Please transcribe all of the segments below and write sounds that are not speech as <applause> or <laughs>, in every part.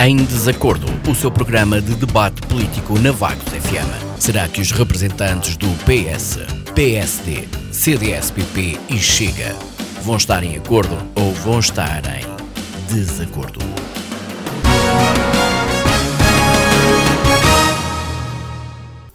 Em Desacordo, o seu programa de debate político na Vagos FM. Será que os representantes do PS, PSD, CDS-PP e Chega vão estar em acordo ou vão estar em desacordo?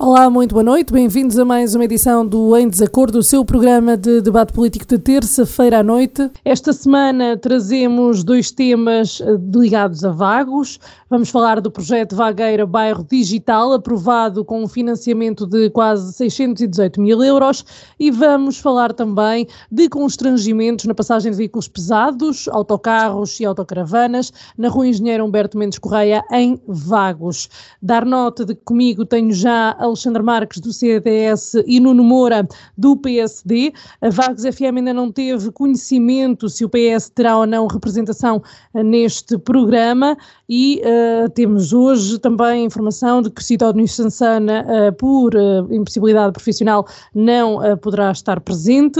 Olá, muito boa noite. Bem-vindos a mais uma edição do Em Desacordo, o seu programa de debate político de terça-feira à noite. Esta semana trazemos dois temas eh, ligados a vagos. Vamos falar do projeto Vagueira Bairro Digital, aprovado com um financiamento de quase 618 mil euros, e vamos falar também de constrangimentos na passagem de veículos pesados, autocarros e autocaravanas, na Rua Engenheiro Humberto Mendes Correia, em Vagos. Dar nota de que comigo tenho já Alexandre Marques, do CDS, e Nuno Moura, do PSD. A Vagos FM ainda não teve conhecimento se o PS terá ou não representação eh, neste programa e uh, temos hoje também informação de que Sidónio Sansana, uh, por uh, impossibilidade profissional, não poderá estar presente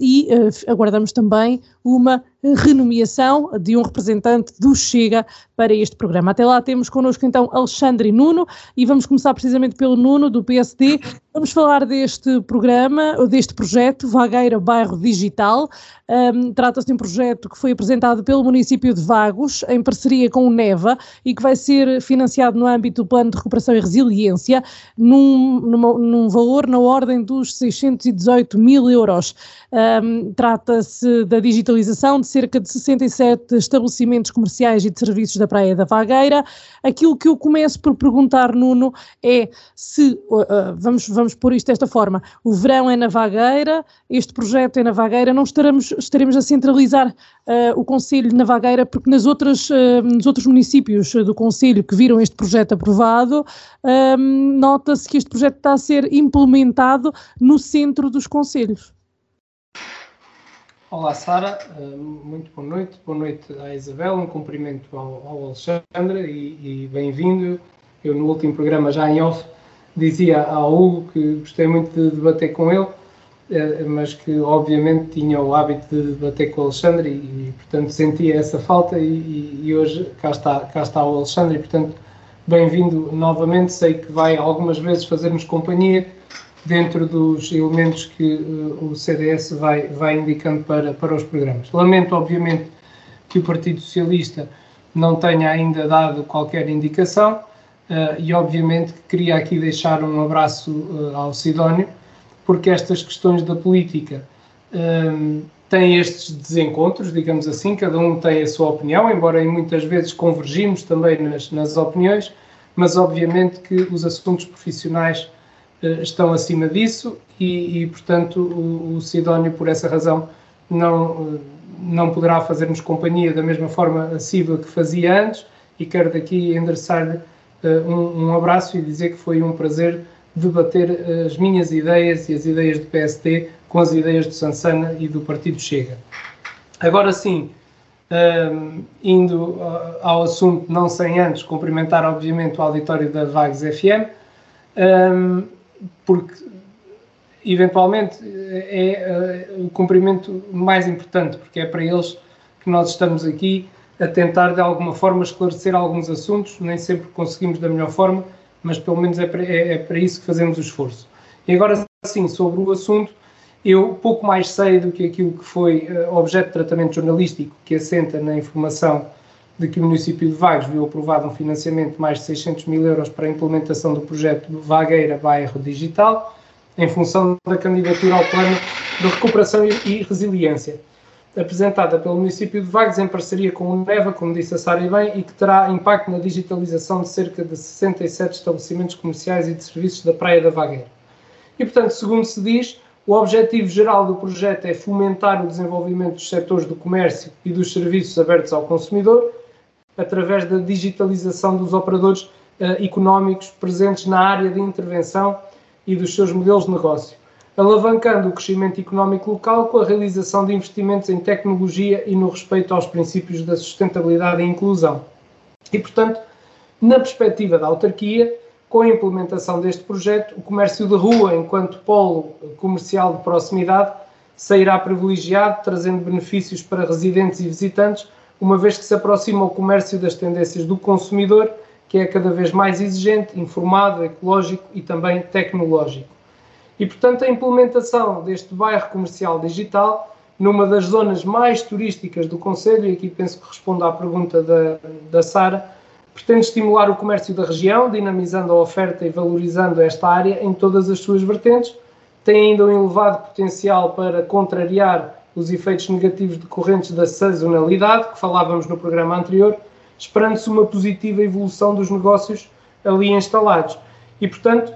e aguardamos também uma renomeação de um representante do Chega para este programa. Até lá temos connosco então Alexandre Nuno e vamos começar precisamente pelo Nuno do PSD. Vamos falar deste programa, deste projeto Vagueira Bairro Digital. Um, Trata-se de um projeto que foi apresentado pelo município de Vagos em parceria com o NEVA e que vai ser financiado no âmbito do Plano de Recuperação e Resiliência num, numa, num valor na ordem dos 618 mil euros. Um, Trata-se da digitalização de cerca de 67 estabelecimentos comerciais e de serviços da Praia da Vagueira. Aquilo que eu começo por perguntar, Nuno, é se, uh, vamos, vamos pôr isto desta forma, o verão é na Vagueira, este projeto é na Vagueira, não estaremos, estaremos a centralizar uh, o Conselho na Vagueira, porque nas outras, uh, nos outros municípios do Conselho que viram este projeto aprovado, nota-se que este projeto está a ser implementado no centro dos Conselhos. Olá, Sara, uh, muito boa noite. Boa noite à Isabel, um cumprimento ao, ao Alexandre e, e bem-vindo. Eu, no último programa, já em off, dizia ao Hugo que gostei muito de debater com ele, uh, mas que, obviamente, tinha o hábito de debater com o Alexandre e, e portanto, sentia essa falta. E, e, hoje cá está, cá está o Alexandre, e, portanto, bem-vindo novamente. Sei que vai algumas vezes fazer-nos companhia dentro dos elementos que uh, o CDS vai, vai indicando para, para os programas. Lamento, obviamente, que o Partido Socialista não tenha ainda dado qualquer indicação uh, e, obviamente, que queria aqui deixar um abraço uh, ao Sidónio, porque estas questões da política um, têm estes desencontros, digamos assim, cada um tem a sua opinião, embora muitas vezes convergimos também nas, nas opiniões, mas obviamente que os assuntos profissionais eh, estão acima disso e, e portanto, o, o, Sidónio, por essa razão, não, não poderá fazer-nos companhia da mesma forma assídua que fazia antes e quero daqui endereçar-lhe uh, um, um, abraço e dizer que foi um prazer debater as minhas ideias e as ideias do PSD com as ideias do Sansana e do Partido Chega. Agora sim, um, indo ao assunto, não sem antes cumprimentar, obviamente, o auditório da Vagos FM, um, porque eventualmente é o cumprimento mais importante, porque é para eles que nós estamos aqui a tentar de alguma forma esclarecer alguns assuntos, nem sempre conseguimos da melhor forma, mas pelo menos é para, é, é para isso que fazemos o esforço. E agora sim, sobre o assunto, eu pouco mais sei do que aquilo que foi uh, objeto de tratamento jornalístico que assenta na informação de que o município de Vagos viu aprovado um financiamento de mais de 600 mil euros para a implementação do projeto Vagueira Bairro Digital, em função da candidatura ao Plano de Recuperação e Resiliência, apresentada pelo município de Vagos em parceria com o NEVA, como disse a Sara bem, e que terá impacto na digitalização de cerca de 67 estabelecimentos comerciais e de serviços da Praia da Vagueira. E, portanto, segundo se diz, o objetivo geral do projeto é fomentar o desenvolvimento dos setores do comércio e dos serviços abertos ao consumidor, através da digitalização dos operadores uh, económicos presentes na área de intervenção e dos seus modelos de negócio, alavancando o crescimento económico local com a realização de investimentos em tecnologia e no respeito aos princípios da sustentabilidade e inclusão. E, portanto, na perspectiva da autarquia, com a implementação deste projeto, o comércio de rua, enquanto polo comercial de proximidade, sairá privilegiado, trazendo benefícios para residentes e visitantes, uma vez que se aproxima o comércio das tendências do consumidor, que é cada vez mais exigente, informado, ecológico e também tecnológico. E, portanto, a implementação deste bairro comercial digital numa das zonas mais turísticas do Conselho, e aqui penso que respondo à pergunta da, da Sara, pretende estimular o comércio da região, dinamizando a oferta e valorizando esta área em todas as suas vertentes. Tem ainda um elevado potencial para contrariar os efeitos negativos decorrentes da sazonalidade, que falávamos no programa anterior, esperando-se uma positiva evolução dos negócios ali instalados. E, portanto,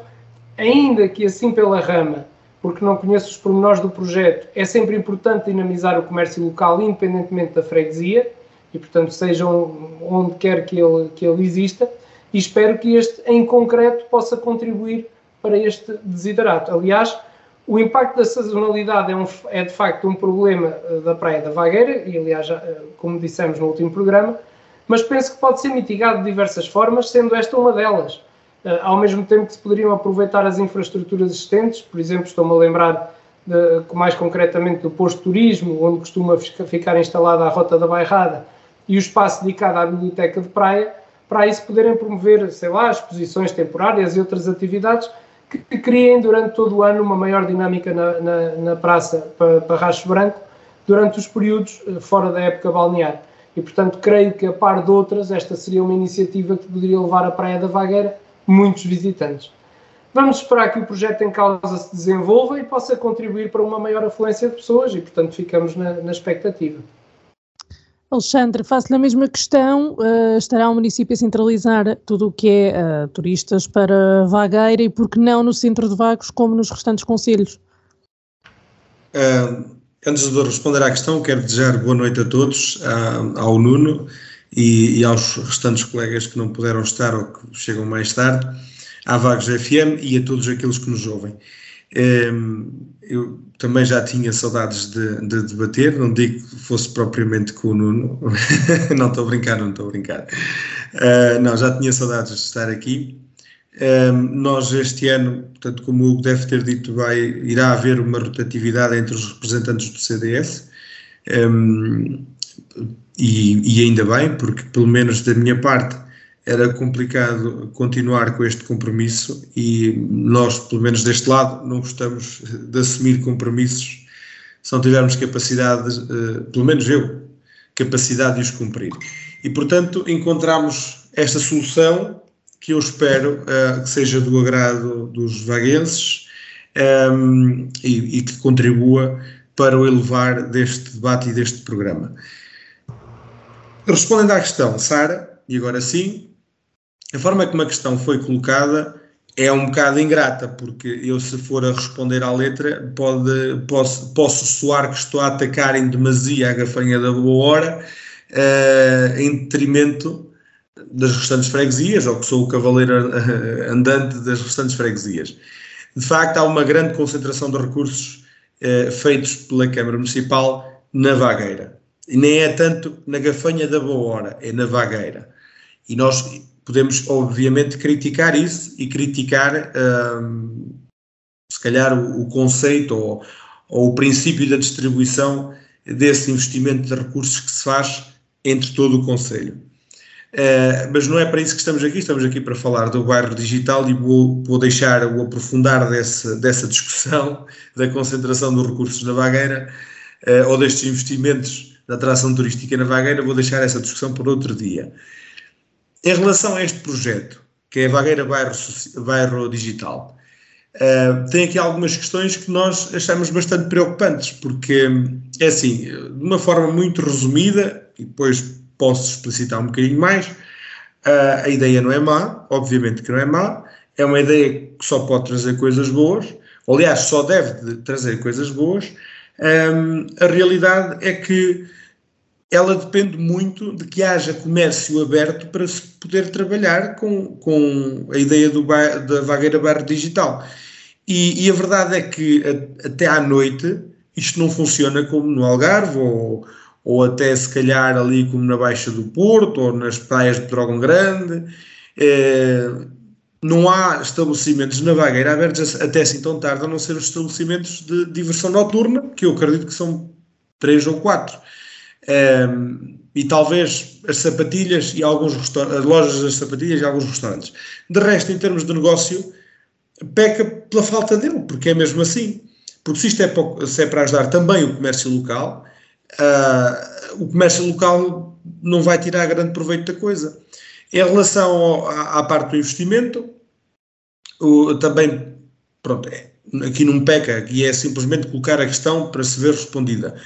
ainda que assim pela rama, porque não conheço os pormenores do projeto, é sempre importante dinamizar o comércio local, independentemente da freguesia, e, portanto, seja onde quer que ele, que ele exista, e espero que este, em concreto, possa contribuir para este desiderato. Aliás, o impacto da sazonalidade é, um, é, de facto um problema eh, da Praia da Vagueira, e aliás, eh, como dissemos no último programa, mas penso que pode ser mitigado de diversas formas, sendo esta uma delas. Uh, ao mesmo tempo que se poderiam aproveitar as infraestruturas existentes, por exemplo, estou-me a lembrar, de, mais concretamente, do posto de turismo, onde costuma ficar instalada a Rota da Bairrada, e o espaço dedicado à biblioteca de praia, para isso poderem promover, sei lá, exposições temporárias e outras atividades que, que criem durante todo o ano uma maior dinâmica na, na, na praça para, Racho Branco durante os períodos eh, fora da época balnear. E, portanto, creio que, a par de outras, esta seria uma iniciativa que poderia levar à Praia da Vagueira muitos visitantes. Vamos esperar que o projeto em causa se desenvolva e possa contribuir para uma maior afluência de pessoas e, portanto, ficamos na, na expectativa. Alexandre, faço-lhe a mesma questão. Uh, estará o município a centralizar tudo o que é uh, turistas para Vagueira e por que não no centro de Vagos como nos restantes conselhos? Uh, antes de responder à questão, quero desejar boa noite a todos, ao Nuno e, e, aos restantes colegas que não puderam estar ou que chegam mais tarde, à Vagos FM e a todos aqueles que nos ouvem. Eu também já tinha saudades de, de debater, não digo que fosse propriamente com o Nuno, <laughs> não estou a brincar, não estou a brincar. Uh, não, já tinha saudades de estar aqui. nós este ano, portanto, como o Hugo deve ter dito, vai, irá haver uma rotatividade entre os representantes do CDS. E, e ainda bem, porque pelo menos da minha parte era complicado continuar com este compromisso e nós, pelo menos deste lado, não gostamos de assumir compromissos se não tivermos capacidade, uh, pelo menos eu, capacidade de os cumprir. E, portanto, encontramos esta solução que eu espero uh, que seja do agrado dos vaguenses um, ehm, e, e que contribua para o elevar deste debate e deste programa. Respondendo à questão, Sara, e agora sim, a forma como a questão foi colocada é um bocado ingrata, porque eu, se for a responder à letra, pode, posso, posso soar que estou a atacar em demasia a gafanha da boa hora, uh, em detrimento das restantes freguesias, ou que sou o cavaleiro eh, andante das restantes freguesias. De facto, há uma grande concentração de recursos uh, feitos pela Câmara Municipal na vagueira. Nem é tanto na gafanha da boa hora, é na vagueira. E nós podemos, obviamente, criticar isso e criticar, um, se calhar, o, o conceito ou, ou, o princípio da distribuição desse investimento de recursos que se faz entre todo o Conselho. Uh, mas não é para isso que estamos aqui, estamos aqui para falar do bairro digital e vou, vou deixar o aprofundar desse, dessa discussão <laughs> da concentração dos recursos na vagueira uh, ou destes investimentos da atração turística na vagueira, vou deixar essa discussão por outro dia. Em relação a este projeto, que é a Vagueira Bairro, Bairro Digital, uh, tem aqui algumas questões que nós achamos bastante preocupantes, porque é assim, de uma forma muito resumida, e depois posso explicitar um bocadinho mais, uh, a ideia não é má, obviamente que não é má, é uma ideia que só pode trazer coisas boas, aliás, só deve trazer coisas boas. Um, a realidade é que ela depende muito de que haja comércio aberto para se poder trabalhar com, com a ideia do da vagueira barra digital. E, e, a verdade é que a, até à noite isto não funciona como no Algarve ou, ou até se calhar ali como na Baixa do Porto ou nas praias de Dragão Grande. É, não há estabelecimentos na vagueira abertos até assim tão tarde, a não ser os estabelecimentos de diversão noturna, que eu acredito que são três ou quatro. Um, e talvez as sapatilhas e alguns as lojas das sapatilhas e alguns restaurantes. De resto, em termos de negócio, peca pela falta dele, porque é mesmo assim. Porque se isto é para, se é para ajudar também o comércio local, uh, o comércio local não vai tirar grande proveito da coisa. Em relação ao, à, à, parte do investimento, o, também, pronto, é, aqui não peca, e é simplesmente colocar a questão para se ver respondida.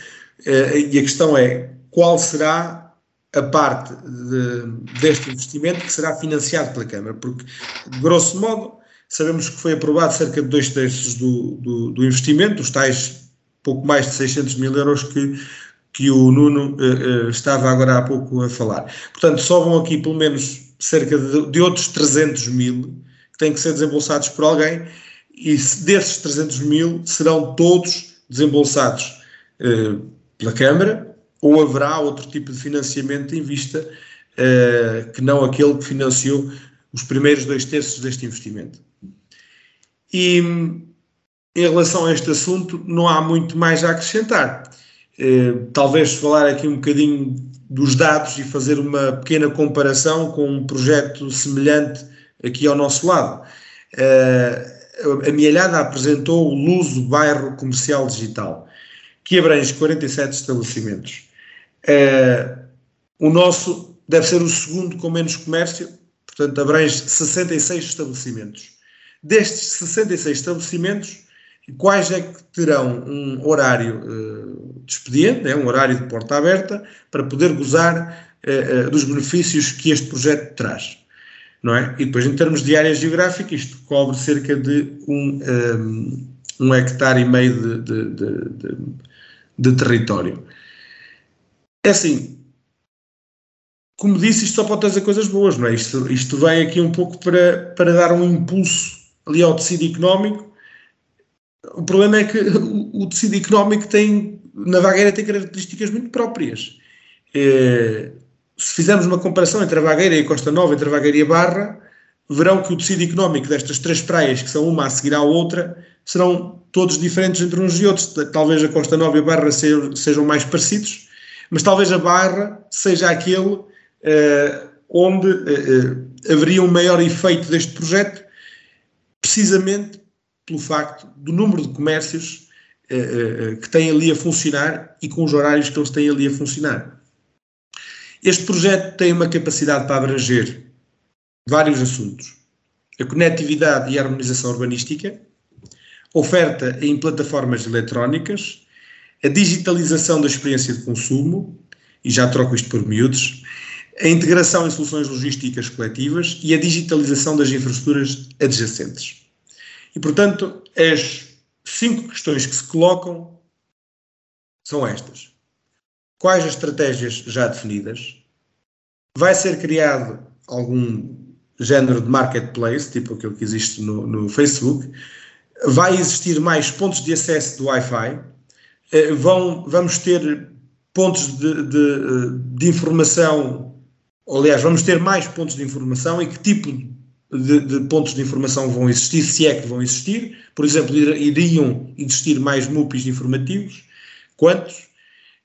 Uh, e a questão é, qual será a parte de, deste investimento que será financiado pela Câmara? Porque, grosso modo, Sabemos que foi aprovado cerca de dois terços do, do, do investimento, os tais pouco mais de 600 mil euros que, que o Nuno uh, uh, estava agora há pouco a falar. Portanto, sobram aqui pelo menos cerca de, de, outros 300 mil que têm que ser desembolsados por alguém e desses 300 mil serão todos desembolsados pela Câmara ou haverá outro tipo de financiamento em vista que não aquele que financiou os primeiros dois terços deste investimento. E em relação a este assunto, não há muito mais a acrescentar. Eh, talvez falar aqui um bocadinho dos dados e fazer uma pequena comparação com um projeto semelhante aqui ao nosso lado. Eh, a Mielhada apresentou o Luso Bairro Comercial Digital, que abrange 47 estabelecimentos. Eh, o nosso deve ser o segundo com menos comércio, portanto, abrange 66 estabelecimentos. Destes 66 estabelecimentos, quais é que terão um horário uh, de expediente, né, um horário de porta aberta, para poder gozar uh, uh, dos benefícios que este projeto traz? Não é? E depois, em termos de área geográfica, isto cobre cerca de um, um, um hectare e meio de, de, de, de território. É assim, como disse, isto só pode trazer coisas boas, não é? Isto, isto vem aqui um pouco para, para dar um impulso ali ao tecido económico. O problema é que o, o tecido económico tem, na vagueira, tem características muito próprias. É, se fizermos uma comparação entre a Vagueira e a Costa Nova, entre a Vagueira e a Barra, verão que o tecido económico destas três praias, que são uma a seguir à outra, serão todos diferentes entre uns e outros. Talvez a Costa Nova e a Barra sejam mais parecidos, mas talvez a Barra seja aquele uh, onde uh, haveria um maior efeito deste projeto, precisamente pelo facto do número de comércios que têm ali a funcionar e com os horários que eles têm ali a funcionar. Este projeto tem uma capacidade para abranger vários assuntos: a conectividade e a harmonização urbanística, oferta em plataformas eletrónicas, a digitalização da experiência de consumo, e já troco isto por miúdos, a integração em soluções logísticas coletivas e a digitalização das infraestruturas adjacentes. E, portanto, as cinco questões que se colocam são estas. Quais as estratégias já definidas? Vai ser criado algum género de marketplace, tipo aquele que existe no, no Facebook? Vai existir mais pontos de acesso do Wi-Fi? Eh, vão, vamos ter pontos de, de, de informação aliás, vamos ter mais pontos de informação e que tipo de, de, pontos de informação vão existir, se é que vão existir. Por exemplo, iriam existir mais MUPIs informativos. Quantos?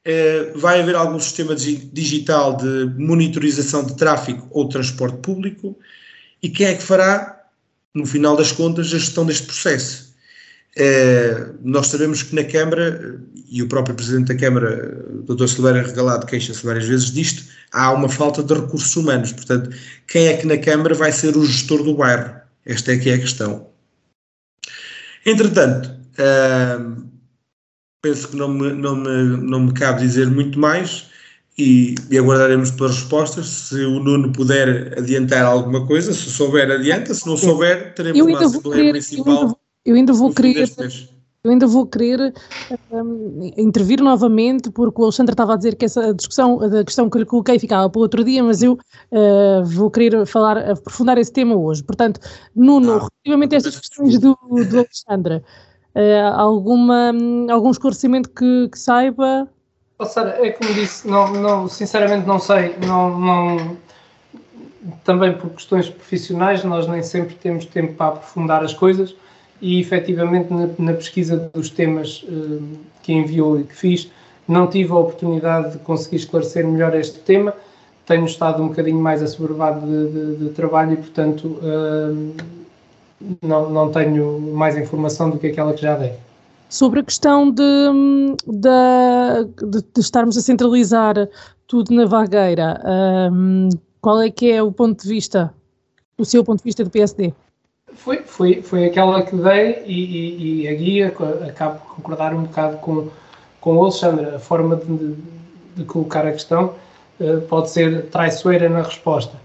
Eh, vai haver algum sistema digital de monitorização de tráfego ou transporte público? E quem é que fará, no final das contas, a gestão deste processo? É, nós sabemos que na Câmara, e o próprio Presidente da Câmara, o Dr. Silveira Regalado, queixa-se várias vezes disto, há uma falta de recursos humanos. Portanto, quem é que na Câmara vai ser o gestor do bairro? Esta é que é a questão. Entretanto, uh, penso que não me, não, me, não me cabe dizer muito mais e, e, aguardaremos pelas respostas. Se o Nuno puder adiantar alguma coisa, se souber, adianta. Se não souber, teremos uma Assembleia Municipal eu ainda vou querer. Eu ainda vou querer um, intervir novamente, porque o Alexandre estava a dizer que essa discussão, a questão que lhe coloquei ficava para outro dia, mas eu uh, vou querer falar, aprofundar esse tema hoje. Portanto, Nuno, ah, relativamente a estas questões do, do Alexandre, uh, alguma, algum esclarecimento que, que saiba? Oh, Sara, é como disse, não, não, sinceramente não sei, não, não, também por questões profissionais, nós nem sempre temos tempo para aprofundar as coisas e efetivamente na, na pesquisa dos temas uh, que enviou e que fiz, não tive a oportunidade de conseguir esclarecer melhor este tema. Tenho estado um bocadinho mais assoberbado de, de, de trabalho e, portanto, uh, não, não tenho mais informação do que aquela que já dei. Sobre a questão de, de, de estarmos a centralizar tudo na vagueira, um, qual é que é o ponto de vista, o seu ponto de vista do PSD? Foi, foi, foi aquela que dei e, e, e a guia, acabo de concordar um bocado com, com o Alexandre, a forma de, de colocar a questão uh, pode ser traiçoeira na resposta.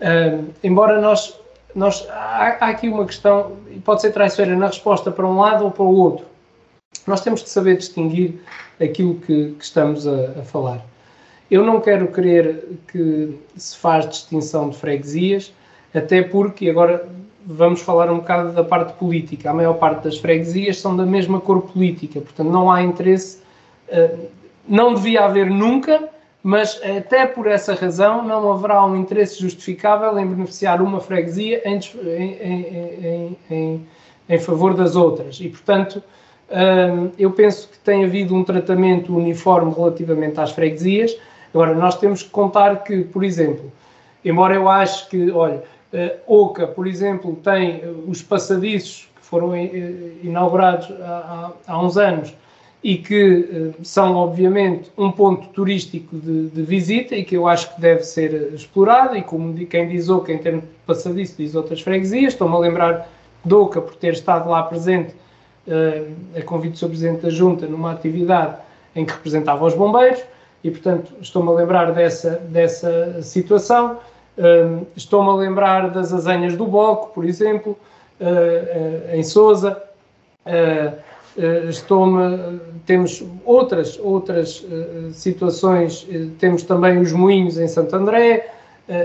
Uh, embora nós, nós há, há, aqui uma questão, pode ser traiçoeira na resposta para um lado ou para o outro. Nós temos de saber distinguir aquilo que, que estamos a, a falar. Eu não quero crer que se faz distinção de freguesias, até porque, agora vamos falar um bocado da parte política, a maior parte das freguesias são da mesma cor política, portanto não há interesse, eh, não devia haver nunca, mas até por essa razão não haverá um interesse justificável em beneficiar uma freguesia em, em, em, em favor das outras. E, portanto, eh, eu penso que tem havido um tratamento uniforme relativamente às freguesias. Agora, nós temos que contar que, por exemplo, embora eu ache que, olha, Oca, por exemplo, tem uh, os passadiços que foram uh, inaugurados há, há, há, uns anos e que são, obviamente, um ponto turístico de, de, visita e que eu acho que deve ser explorado. E como quem diz Oca, em termos de passadiço, diz outras freguesias. Estou-me a lembrar de Oca por ter estado lá presente, a convite do Sr. Presidente da Junta, numa atividade em que representava os bombeiros. E, portanto, estou-me a lembrar dessa, dessa situação. Uh, Estou-me a lembrar das azenhas do Boco, por exemplo, uh, uh, em Sousa. Estou-me, temos outras, outras situações, temos também os moinhos em Santo André,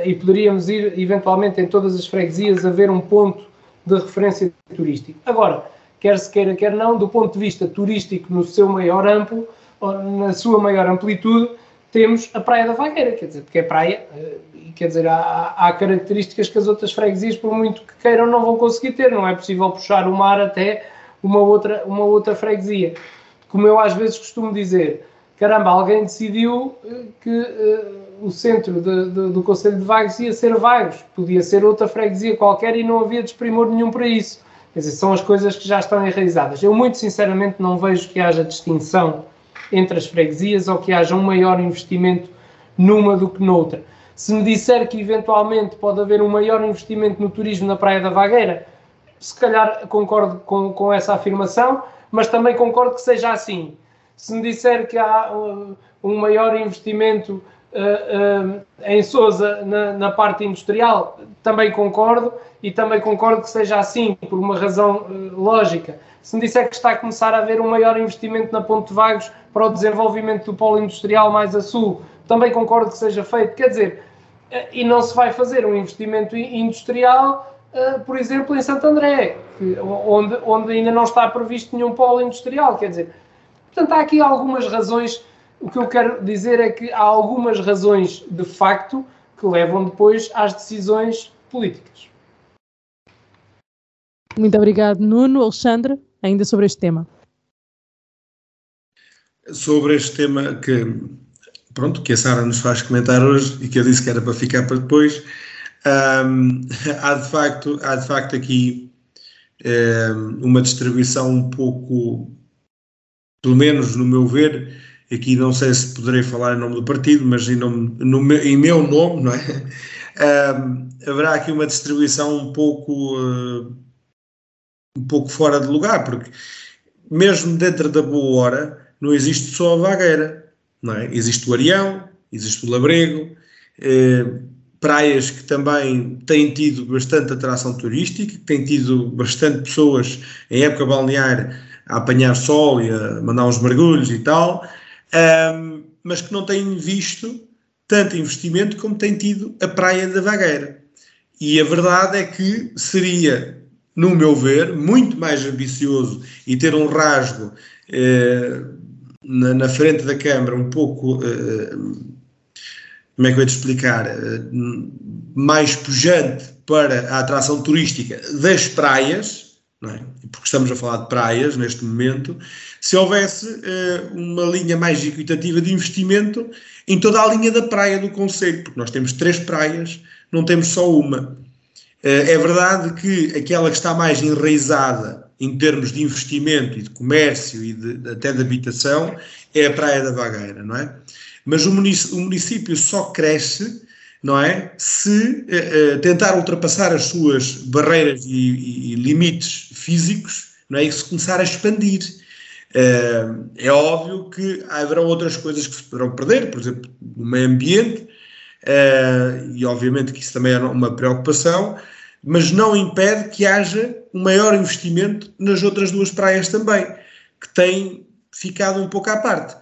e poderíamos ir eventualmente em todas as freguesias a ver um ponto de referência turístico. Agora, quer se queira, quer não, do ponto de vista turístico no seu maior amplo, na sua maior amplitude, temos a Praia da Vagueira, quer dizer, porque é praia, quer dizer, há, há, características que as outras freguesias, por muito que queiram, não vão conseguir ter. Não é possível puxar o mar até uma outra, uma outra freguesia. Como eu às vezes costumo dizer, caramba, alguém decidiu eh, que uh, o centro de, de, do Conselho de Vagos ia ser Vagos, podia ser outra freguesia qualquer e não havia desprimor nenhum para isso. Quer dizer, são as coisas que já estão enraizadas. Eu, muito sinceramente, não vejo que haja distinção entre as freguesias ou que haja um maior investimento numa do que noutra. Se me disser que eventualmente pode haver um maior investimento no turismo na Praia da Vagueira, se calhar concordo com, com essa afirmação, mas também concordo que seja assim. Se me disser que há uh, um maior investimento uh, uh, em Sousa na, na, parte industrial, também concordo e também concordo que seja assim, por uma razão uh, lógica. Se me disser que está a começar a haver um maior investimento na Ponte Vagos para o desenvolvimento do polo industrial mais a sul, também concordo que seja feito. Quer dizer, e não se vai fazer um investimento industrial, uh, por exemplo, em Santo André, onde, onde ainda não está previsto nenhum polo industrial. Quer dizer, portanto, há aqui algumas razões. O que eu quero dizer é que há algumas razões de facto que levam depois às decisões políticas. Muito obrigado, Nuno. Alexandre, ainda sobre este tema. Sobre este tema que pronto, que a Sara nos faz comentar hoje e que eu disse que era para ficar para depois. <laughs> Há, de facto, há de facto aqui um, uma distribuição um pouco, pelo menos no meu ver, aqui não sei se poderei falar em nome do partido, mas em, nome, no em meu nome, não é? <laughs> Haverá aqui uma distribuição um pouco, uh, um pouco fora de lugar, porque mesmo dentro da boa hora não existe só a vagueira não é? Existe o Arião, existe o Labrego, eh, praias que também têm tido bastante atração turística, que têm tido bastante pessoas em época balnear a apanhar sol e a mandar uns mergulhos e tal, um, mas que não têm visto tanto investimento como tem tido a Praia da Vagueira. E a verdade é que seria, no meu ver, muito mais ambicioso e ter um rasgo eh, na, na, frente da Câmara um pouco, uh, como é que eu ia te explicar, uh, mais pujante para a atração turística das praias, é? porque estamos a falar de praias neste momento, se houvesse uh, uma linha mais equitativa de investimento em toda a linha da praia do Conselho, porque nós temos três praias, não temos só uma. Uh, é verdade que aquela que está mais enraizada em termos de investimento e de comércio e de, até de habitação é a Praia da Vagueira, não é? Mas o município, o município só cresce não é? Se uh, tentar ultrapassar as suas barreiras e, e, e, limites físicos, não é? E se começar a expandir. Uh, é óbvio que haverão outras coisas que se poderão perder, por exemplo, o meio ambiente, uh, e obviamente que isso também é uma preocupação, mas não impede que haja um maior investimento nas outras duas praias também, que têm ficado um pouco à parte.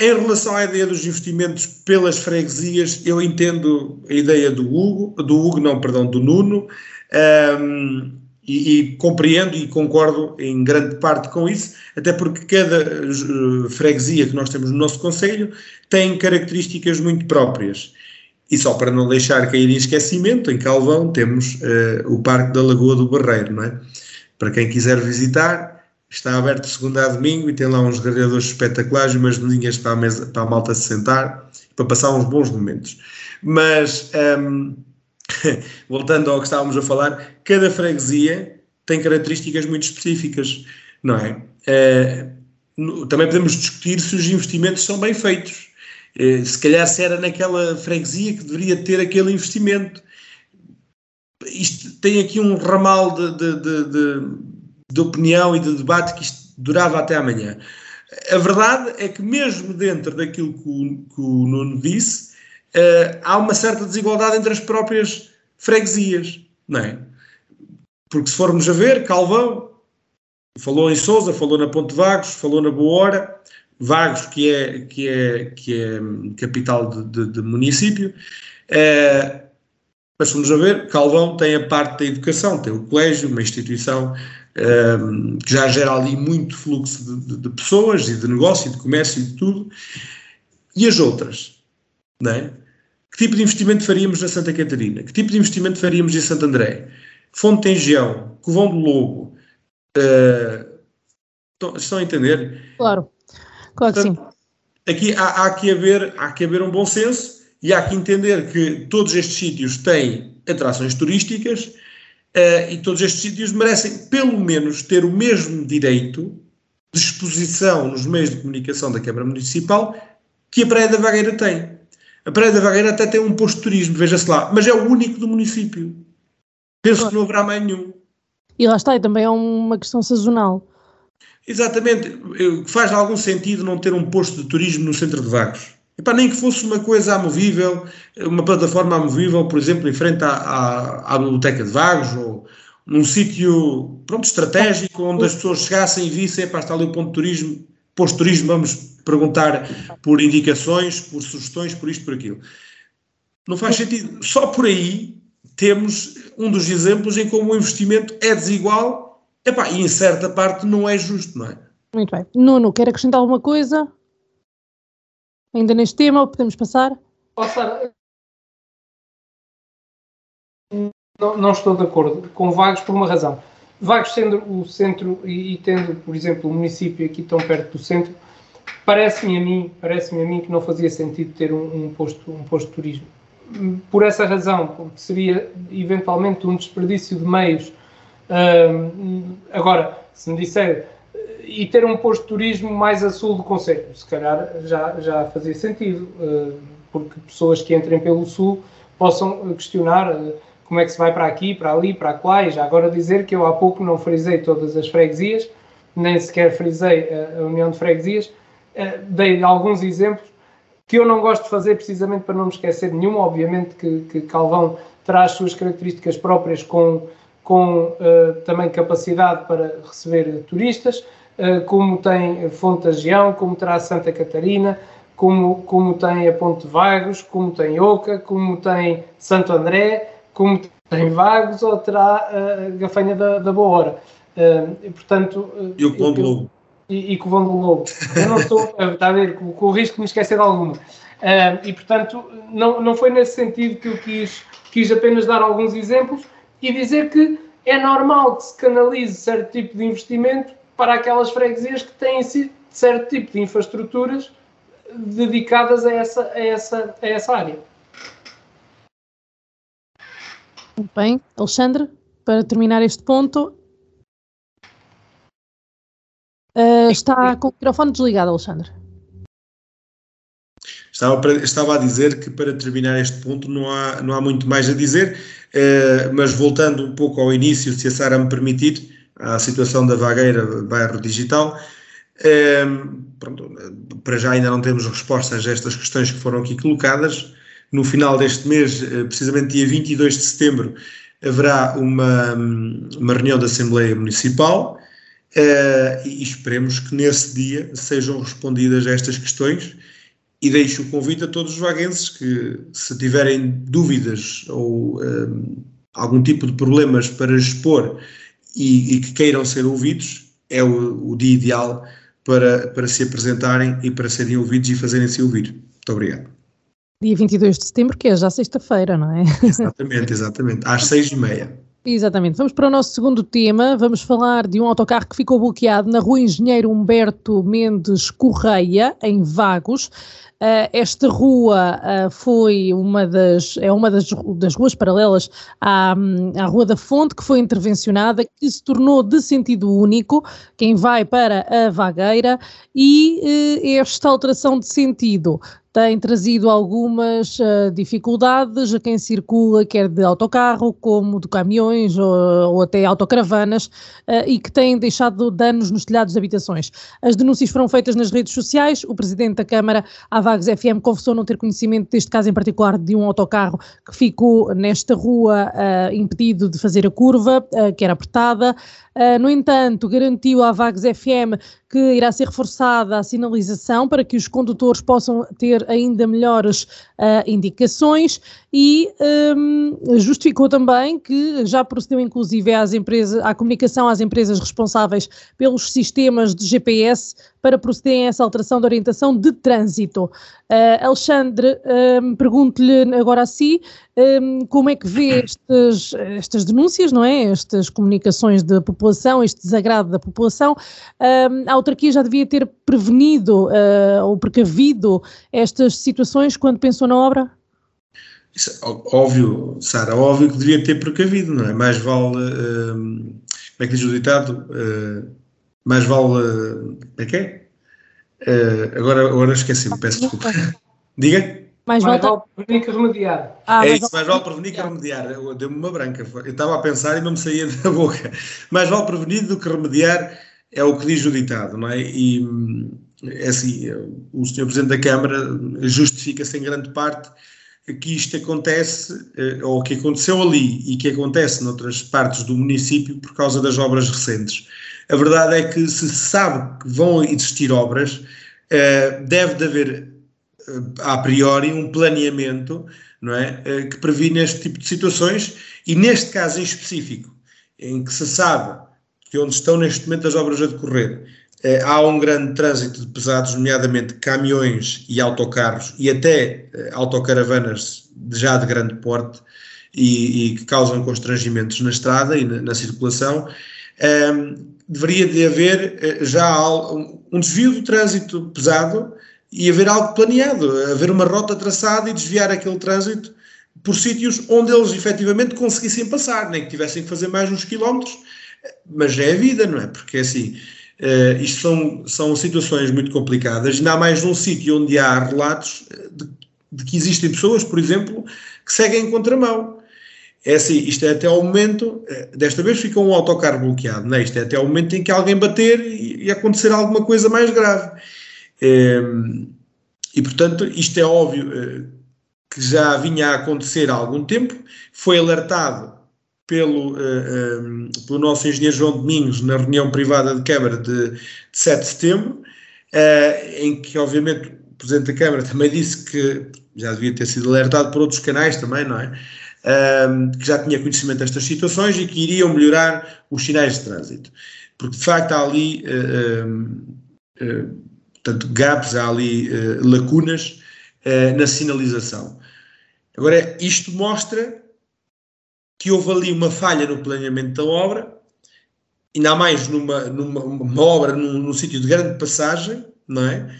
Em relação à ideia dos investimentos pelas freguesias, eu entendo a ideia do Hugo, do Hugo, não, perdão, do Nuno, um, e, e, compreendo e concordo em grande parte com isso, até porque cada uh, freguesia que nós temos no nosso Conselho tem características muito próprias. E só para não deixar cair em esquecimento, em Calvão temos uh, o Parque da Lagoa do Barreiro, não é? Para quem quiser visitar, Está aberto de segunda a domingo e tem lá uns grelhadores espetaculares e umas mesinhas para a, mesa, para a malta se sentar para passar uns bons momentos. Mas, um, <laughs> voltando ao que estávamos a falar, cada freguesia tem características muito específicas, não é? Uh, também podemos discutir se os investimentos são bem feitos. Uh, se calhar se era naquela freguesia que deveria ter aquele investimento. Isto tem aqui um ramal de, de, de, de de opinião e de debate que isto durava até amanhã. A verdade é que, mesmo dentro daquilo que o, que o Nuno disse, uh, há uma certa desigualdade entre as próprias freguesias, não é? Porque se formos a ver, Calvão falou em Sousa, falou na Ponte Vagos, falou na Boa Hora, Vagos, que é, que é, que é capital de, de, de município, uh, mas formos a ver, Calvão tem a parte da educação, tem o colégio, uma instituição um, que já gera ali muito fluxo de, de, de, pessoas e de negócio e de comércio e de tudo. E as outras? Não é? Que tipo de investimento faríamos na Santa Catarina? Que tipo de investimento faríamos em Santo André? Fonte Engião, Covão do Lobo. Uh, estão a entender? Claro, claro que sim. Aqui há, há, que haver, há que haver um bom senso e há que entender que todos estes sítios têm atrações turísticas Uh, e todos estes sítios merecem, pelo menos, ter o mesmo direito de exposição nos meios de comunicação da Câmara Municipal que a Praia da Vagueira tem. A Praia da Vagueira até tem um posto de turismo, veja-se lá, mas é o único do município. Penso que não haverá mais nenhum. E lá está, e também é uma questão sazonal. Exatamente. Faz algum sentido não ter um posto de turismo no centro de Vagos? Epá, nem que fosse uma coisa amovível, uma plataforma amovível, por exemplo, em frente à, à, à Biblioteca de Vagos, ou num sítio pronto, estratégico, onde as pessoas chegassem e vissem, epá, está ali o ponto de turismo, posto de turismo, vamos perguntar por indicações, por sugestões, por isto, por aquilo. Não faz sentido. Só por aí temos um dos exemplos em como o investimento é desigual epá, e em certa parte não é justo, não é? Muito bem. Nuno, quer acrescentar alguma coisa? ainda neste tema, podemos passar? Passar. Não, não, estou de acordo com Vagos por uma razão. Vagos sendo o centro e, e tendo, por exemplo, o município aqui tão perto do centro, parece-me a mim, parece-me a mim que não fazia sentido ter um, um, posto, um posto de turismo. Por essa razão, porque seria eventualmente um desperdício de meios. Agora, se me disser e ter um posto de turismo mais a sul do Conselho. Se calhar já, já fazia sentido, eh, porque pessoas que entrem pelo sul possam questionar eh, como é que se vai para aqui, para ali, para lá, e já agora dizer que eu há pouco não frisei todas as freguesias, nem sequer frisei a União de Freguesias, eh, dei alguns exemplos que eu não gosto de fazer precisamente para não me esquecer de nenhum, obviamente que, que Calvão traz suas características próprias com, com uh, também capacidade para receber turistas, eh, como tem Fonte Agião, como terá Santa Catarina, como, como tem a Ponte Vagos, como tem Oca, como tem Santo André, como tem Vagos ou terá a Gafanha da, da Boa Hora. Uh, e, portanto, e o Covão do Lobo. E, e Covão do Lobo. Eu não estou, está a ver, com, com, o risco de me esquecer de alguma. Uh, e, portanto, não, não foi nesse sentido que eu quis, quis apenas dar alguns exemplos e dizer que é normal que se canalize certo tipo de investimento para aquelas freguesias que têm certo tipo de infraestruturas dedicadas a essa, a essa, a essa área. Muito bem. Alexandre, para terminar este ponto, uh, está com o microfone desligado, Alexandre. Estava, para, estava, a dizer que para terminar este ponto não há, não há muito mais a dizer, uh, mas voltando um pouco ao início, se a Sara me permitir, à situação da vagueira bairro digital, uh, pronto, para já ainda não temos respostas a estas questões que foram aqui colocadas. No final deste mês, uh, precisamente dia 22 de setembro, haverá uma, uma reunião da Assembleia Municipal e esperemos que nesse dia sejam respondidas estas questões e deixo o convite a todos os vaguenses que, se tiverem dúvidas ou um, algum tipo de problemas para expor e, e, que queiram ser ouvidos, é o, o, dia ideal para, para se apresentarem e para serem ouvidos e fazerem-se ouvir. Muito obrigado. Dia 22 de setembro, que é já sexta-feira, não é? Exatamente, exatamente, às seis e meia. Exatamente. Vamos para o nosso segundo tema. Vamos falar de um autocarro que ficou bloqueado na rua Engenheiro Humberto Mendes Correia, em Vagos. Uh, esta rua uh, foi uma das, é uma das, das ruas paralelas à, à Rua da Fonte, que foi intervencionada, que se tornou de sentido único, quem vai para a Vagueira, e uh, esta alteração de sentido tem trazido algumas uh, dificuldades a quem circula, quer de autocarro, como de caminhões ou, ou até autocaravanas, uh, e que têm deixado danos nos telhados de habitações. As denúncias foram feitas nas redes sociais. O presidente da Câmara, à Vagos FM, confessou não ter conhecimento deste caso em particular de um autocarro que ficou nesta rua uh, impedido de fazer a curva, que era apertada. No entanto, garantiu à Vagos FM que irá ser reforçada a sinalização para que os condutores possam ter ainda melhores uh, indicações e um, justificou também que já procedeu inclusive às empresas, à comunicação às empresas responsáveis pelos sistemas de GPS para procederem a essa alteração de orientação de trânsito. Uh, Alexandre, um, pergunto-lhe agora a si um, como é que vê estes, estas denúncias, não é? Estas comunicações da população, este desagrado da população. Um, a autarquia já devia ter prevenido uh, ou precavido estas situações quando pensou na obra? Isso, óbvio, Sara, óbvio que devia ter precavido, não é? Mais vale, uh, como é que diz o ditado? Uh, mais vale, como é que é? Uh, agora, agora esqueci-me, peço desculpa. Diga? Mais, mais vale prevenir que remediar. Ah, é isso, mais vale prevenir que remediar. Deu-me uma branca. Eu estava a pensar e não me saía <laughs> da boca. Mais vale prevenir do que remediar, é o que diz o ditado, não é? E é assim, o Sr. Presidente da Câmara justifica-se em grande parte que isto acontece, eh, ou que aconteceu ali e que acontece noutras partes do município por causa das obras recentes. A verdade é que se sabe que vão existir obras, eh, deve de haver a priori um planeamento não é, que previne este tipo de situações e neste caso em específico, em que se sabe que onde estão neste momento as obras a decorrer, eh, há um grande trânsito de pesados, nomeadamente caminhões e autocarros e até eh, autocaravanas já de grande porte e, e que causam constrangimentos na estrada e na, na circulação. Um, deveria de haver eh, já um desvio do trânsito pesado e haver algo planeado, haver uma rota traçada e desviar aquele trânsito por sítios onde eles efetivamente conseguissem passar, nem que tivessem que fazer mais uns quilómetros, mas é a vida, não é? Porque assim, Uh, isto são, são situações muito complicadas. Ainda há mais um sítio onde há relatos de, de, que existem pessoas, por exemplo, que seguem em contramão. É assim, isto é até ao momento, eh, desta vez fica um autocarro bloqueado, não é? Isto é até ao momento em que alguém bater e, e acontecer alguma coisa mais grave. Uh, e, portanto, isto é óbvio uh, que já vinha a acontecer há algum tempo, foi alertado pelo, eh, um, eh, pelo nosso engenheiro João Domingos na reunião privada de Câmara de, de 7 de setembro, uh, em que, obviamente, o Presidente da Câmara também disse que já devia ter sido alertado por outros canais também, não é? Uh, que já tinha conhecimento destas situações e que iriam melhorar os sinais de trânsito. Porque, de facto, há ali, portanto, gaps, há ali lacunas na sinalização. Agora, isto mostra que houve ali uma falha no planeamento da obra, ainda mais numa, numa obra num, num sítio de grande passagem, não é?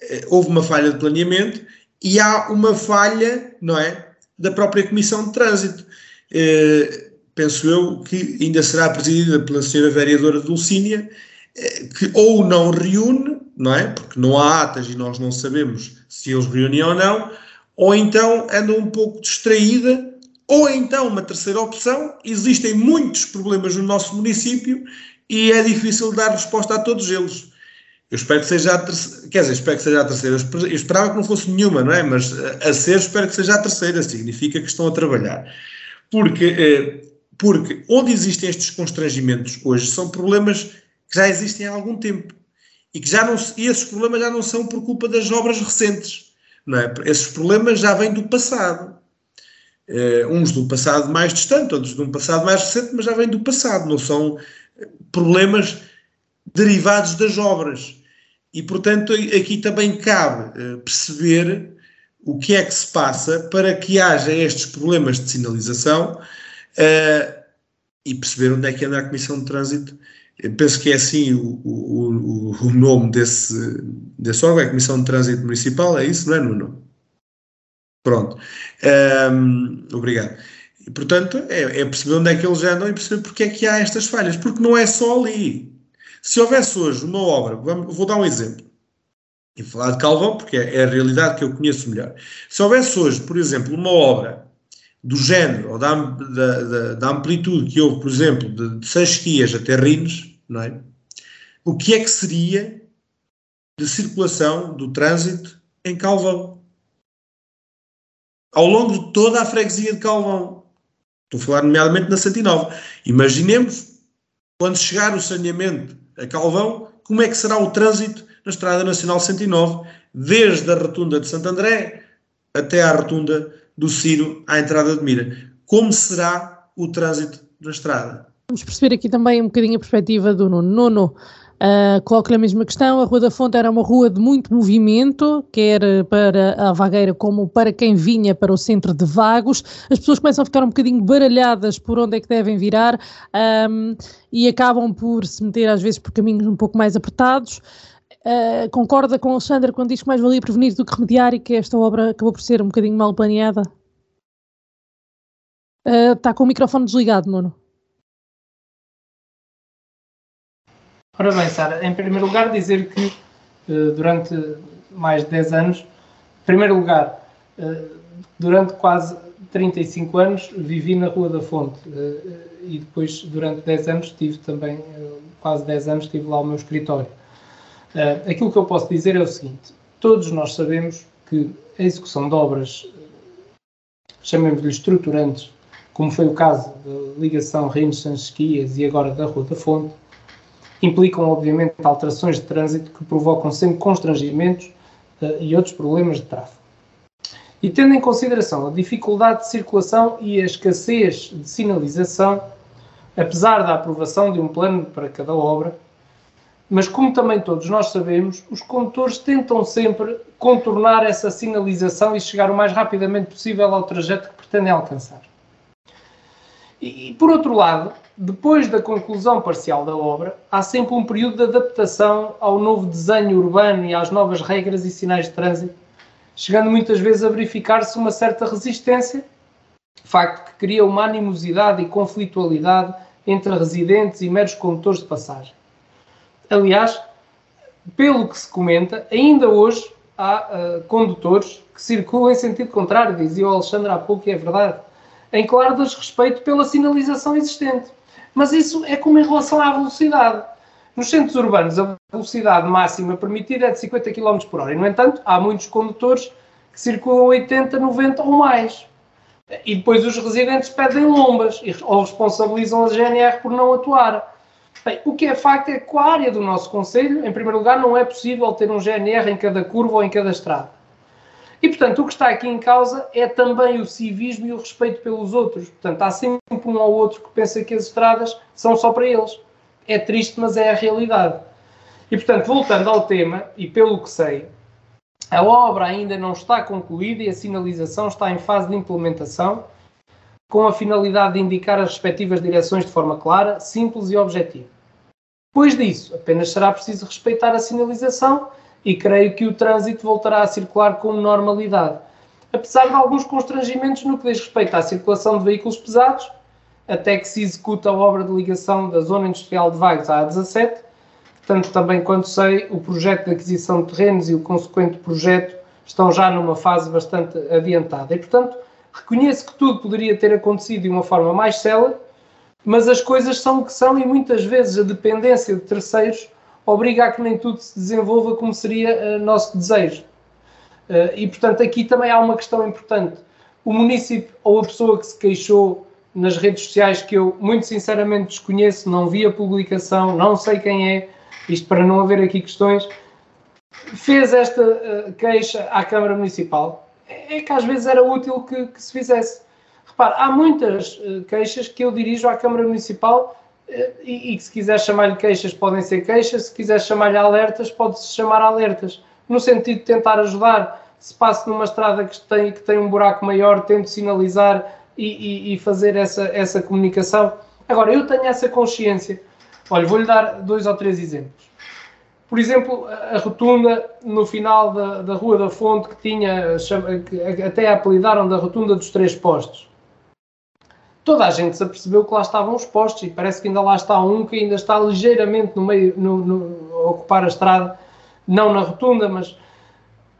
Eh, houve uma falha de planeamento e há uma falha, não é? Da própria Comissão de Trânsito. Eh, penso eu que ainda será presidida pela senhora vereadora Dulcínia, que ou não reúne, não é? Porque não há atas e nós não sabemos se eles reúnem ou não, ou então anda um pouco distraída, ou então uma terceira opção, existem muitos problemas no nosso município e é difícil dar resposta a todos eles. Eu espero que seja a terceira, quer dizer, espero que seja a terceira. Eu esperava que não fosse nenhuma, não é? Mas a ser, espero que seja a terceira, significa que estão a trabalhar. Porque, eh, porque onde existem estes constrangimentos hoje são problemas que já existem há algum tempo e que já não, e esses problemas já não são por culpa das obras recentes, não é? Esses problemas já vêm do passado. Uh, uns do passado mais distante, outros de um passado mais recente, mas já vêm do passado, não são problemas derivados das obras. E, portanto, aqui também cabe uh, perceber o que é que se passa para que haja estes problemas de sinalização uh, e perceber onde é que anda a Comissão de Trânsito. Eu penso que é assim o, o, o, nome desse, desse órgão, é a Comissão de Trânsito Municipal, é isso, não é, Nuno? Pronto. Um, obrigado. E, portanto, é, é, perceber onde é que eles andam e perceber porque é que há estas falhas, porque não é só ali. Se houvesse hoje uma obra, vou dar um exemplo, e falar de Calvão, porque é, é a realidade que eu conheço melhor. Se houvesse hoje, por exemplo, uma obra do género, ou da, da, da, da amplitude que houve, por exemplo, de, de Sasquias até Rines, não é? o que é que seria de circulação do trânsito em Calvão? Ao longo de toda a freguesia de Calvão. Estou a falar nomeadamente na 109. Imaginemos, quando chegar o saneamento a Calvão, como é que será o trânsito na Estrada Nacional 109, desde a rotunda de Santo André até à rotunda do Ciro, à entrada de Mira. Como será o trânsito na estrada? Vamos perceber aqui também um bocadinho a perspectiva do Nuno. Nuno, Uh, Coloco-lhe a mesma questão. A Rua da Fonte era uma rua de muito movimento, quer para a vagueira como para quem vinha para o centro de Vagos. As pessoas começam a ficar um bocadinho baralhadas por onde é que devem virar um, e acabam por se meter às vezes por caminhos um pouco mais apertados. Uh, concorda com o Alexandre quando diz que mais valia prevenir do que remediar e que esta obra acabou por ser um bocadinho mal planeada? Uh, está com o microfone desligado, Nuno. Ora bem, Sara, em primeiro lugar dizer que uh, durante mais de 10 anos, em primeiro lugar, durante quase 35 anos vivi na Rua da Fonte e depois durante 10 anos tive também, quase 10 anos tive lá o meu escritório. Aquilo que eu posso dizer é o seguinte, todos nós sabemos que a execução de obras, chamemos-lhe estruturantes, como foi o caso da ligação Reinos-Sanches-Quias e agora da Rua da Fonte, implicam, obviamente, alterações de trânsito que provocam sempre constrangimentos uh, e outros problemas de tráfego. E tendo em consideração a dificuldade de circulação e a escassez de sinalização, apesar da aprovação de um plano para cada obra, mas como também todos nós sabemos, os condutores tentam sempre contornar essa sinalização e chegar o mais rapidamente possível ao trajeto que pretendem alcançar. E, por outro lado, depois da conclusão parcial da obra, há sempre um período de adaptação ao novo desenho urbano e às novas regras e sinais de trânsito, chegando muitas vezes a verificar-se uma certa resistência, facto que cria uma animosidade e conflitualidade entre residentes e meros condutores de passagem. Aliás, pelo que se comenta, ainda hoje há uh, condutores que circulam em sentido contrário, dizia o Alexandre há pouco, e é verdade em claro desrespeito pela sinalização existente. Mas isso é como em relação à velocidade. Nos centros urbanos, a velocidade máxima permitida é de 50 km por hora. E, no entanto, há muitos condutores que circulam 80, 90 ou mais. E depois os residentes pedem lombas ou responsabilizam a GNR por não atuar. Bem, o que é facto é que a área do nosso Conselho, em primeiro lugar, não é possível ter um GNR em cada curva ou em cada estrada. E, portanto, o que está aqui em causa é também o civismo e o respeito pelos outros. Portanto, há sempre um ou outro que pensa que as estradas são só para eles. É triste, mas é a realidade. E, portanto, voltando ao tema, e pelo que sei, a obra ainda não está concluída e a sinalização está em fase de implementação. com a finalidade de indicar as respectivas direções de forma clara, simples e objetiva. Depois disso, apenas será preciso respeitar a sinalização e creio que o trânsito voltará a circular com normalidade. Apesar de alguns constrangimentos no que diz respeito à circulação de veículos pesados, até que se executa a obra de ligação da Zona Industrial de Vagos à A17, tanto também quanto sei, o projeto de aquisição de terrenos e o consequente projeto estão já numa fase bastante adiantada. E, portanto, reconheço que tudo poderia ter acontecido de uma forma mais célere, mas as coisas são o que são e muitas vezes a dependência de terceiros obriga a que nem tudo se desenvolva como seria uh, nosso desejo. Uh, e, portanto, aqui também há uma questão importante. O município ou a pessoa que se queixou nas redes sociais, que eu muito sinceramente desconheço, não vi a publicação, não sei quem é, isto para não haver aqui questões, fez esta uh, queixa à Câmara Municipal. É, que às vezes era útil que, que se fizesse. Repare, há muitas uh, queixas que eu dirijo à Câmara Municipal uh, e, e, que se quiser chamar-lhe queixas podem ser queixas, se quiser chamar-lhe alertas, pode-se chamar alertas. No sentido de tentar ajudar, se passa numa estrada que tem, que tem um buraco maior, tento sinalizar e, e, e fazer essa, essa comunicação. Agora, eu tenho essa consciência. Olha, vou-lhe dar dois ou três exemplos. Por exemplo, a rotunda no final da, da Rua da Fonte, que tinha, que até a apelidaram da Rotunda dos Três Postos. Toda a gente se apercebeu que lá estavam os postos e parece que ainda lá está um que ainda está ligeiramente no meio, no, no, a ocupar a estrada, não na rotunda, mas,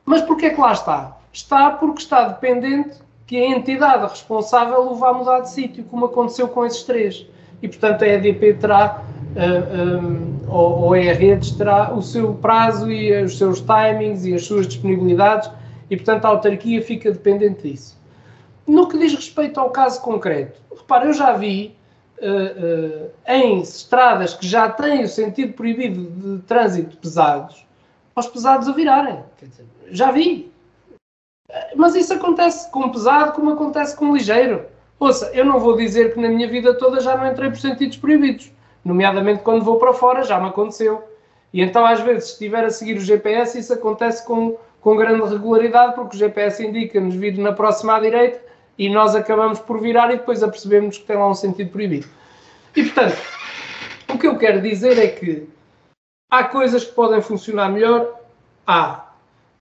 mas porquê que lá está? Está porque está dependente que a entidade responsável o vá mudar de sítio, como aconteceu com esses três. E, portanto, a EDP terá uh, ou, ou é a redes, terá o seu prazo e os seus timings e as suas disponibilidades e, portanto, a autarquia fica dependente disso. No que diz respeito ao caso concreto, repare, eu já vi uh, uh, em estradas que já têm o sentido proibido de trânsito pesados, aos pesados a virarem. Já vi. Mas isso acontece com pesado como acontece com ligeiro. Ouça, eu não vou dizer que na minha vida toda já não entrei por sentidos proibidos nomeadamente quando vou para fora, já me aconteceu. E então, às vezes, se estiver a seguir o GPS, isso acontece com, com grande regularidade, porque o GPS indica-nos vir na próxima à direita e nós acabamos por virar e depois apercebemos que tem lá um sentido proibido. E, portanto, o que eu quero dizer é que há coisas que podem funcionar melhor, há.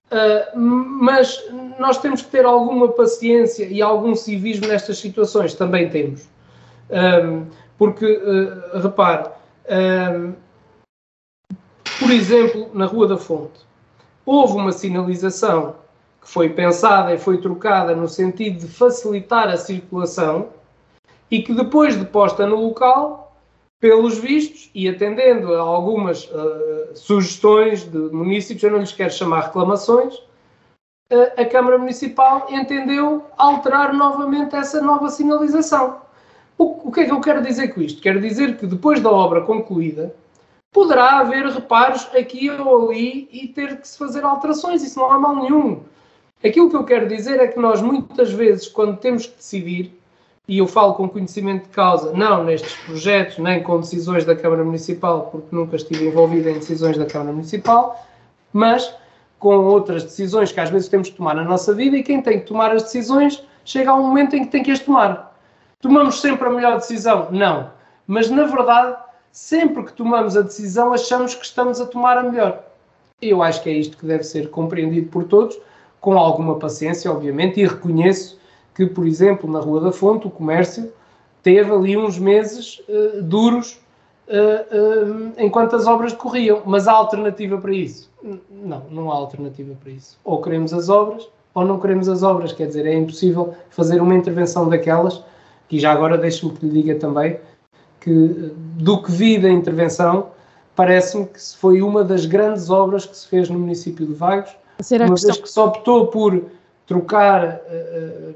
Uh, mas nós temos que ter alguma paciência e algum civismo nestas situações, também temos. Um, porque, uh, repare, uh, por exemplo, na Rua da Fonte, houve uma sinalização que foi pensada e foi trocada no sentido de facilitar a circulação e que depois de posta no local, pelos vistos e atendendo a algumas uh, sugestões de municípios, eu não lhes quero chamar reclamações, uh, a Câmara Municipal entendeu alterar novamente essa nova sinalização. O, o que é que eu quero dizer com isto? Quero dizer que depois da obra concluída, poderá haver reparos aqui ou ali e ter que se fazer alterações, isso não há mal nenhum. Aquilo que eu quero dizer é que nós muitas vezes, quando temos que decidir, e eu falo com conhecimento de causa, não nestes projetos, nem com decisões da Câmara Municipal, porque nunca estive envolvido em decisões da Câmara Municipal, mas com outras decisões que às vezes temos que tomar na nossa vida e quem tem que tomar as decisões chega a um momento em que tem que as tomar. Tomamos sempre a melhor decisão? Não. Mas, na verdade, sempre que tomamos a decisão, achamos que estamos a tomar a melhor. Eu acho que é isto que deve ser compreendido por todos, com alguma paciência, obviamente, e reconheço que, por exemplo, na Rua da Fonte, o comércio teve ali uns meses uh, duros uh, uh, enquanto as obras decorriam. Mas há alternativa para isso? Não, não há alternativa para isso. Ou queremos as obras, ou não queremos as obras. Quer dizer, é impossível fazer uma intervenção daquelas e já agora deixe-me que lhe diga também que, do que vi da intervenção, parece-me que foi uma das grandes obras que se fez no município de Vagos, Será uma vez que se optou por trocar uh,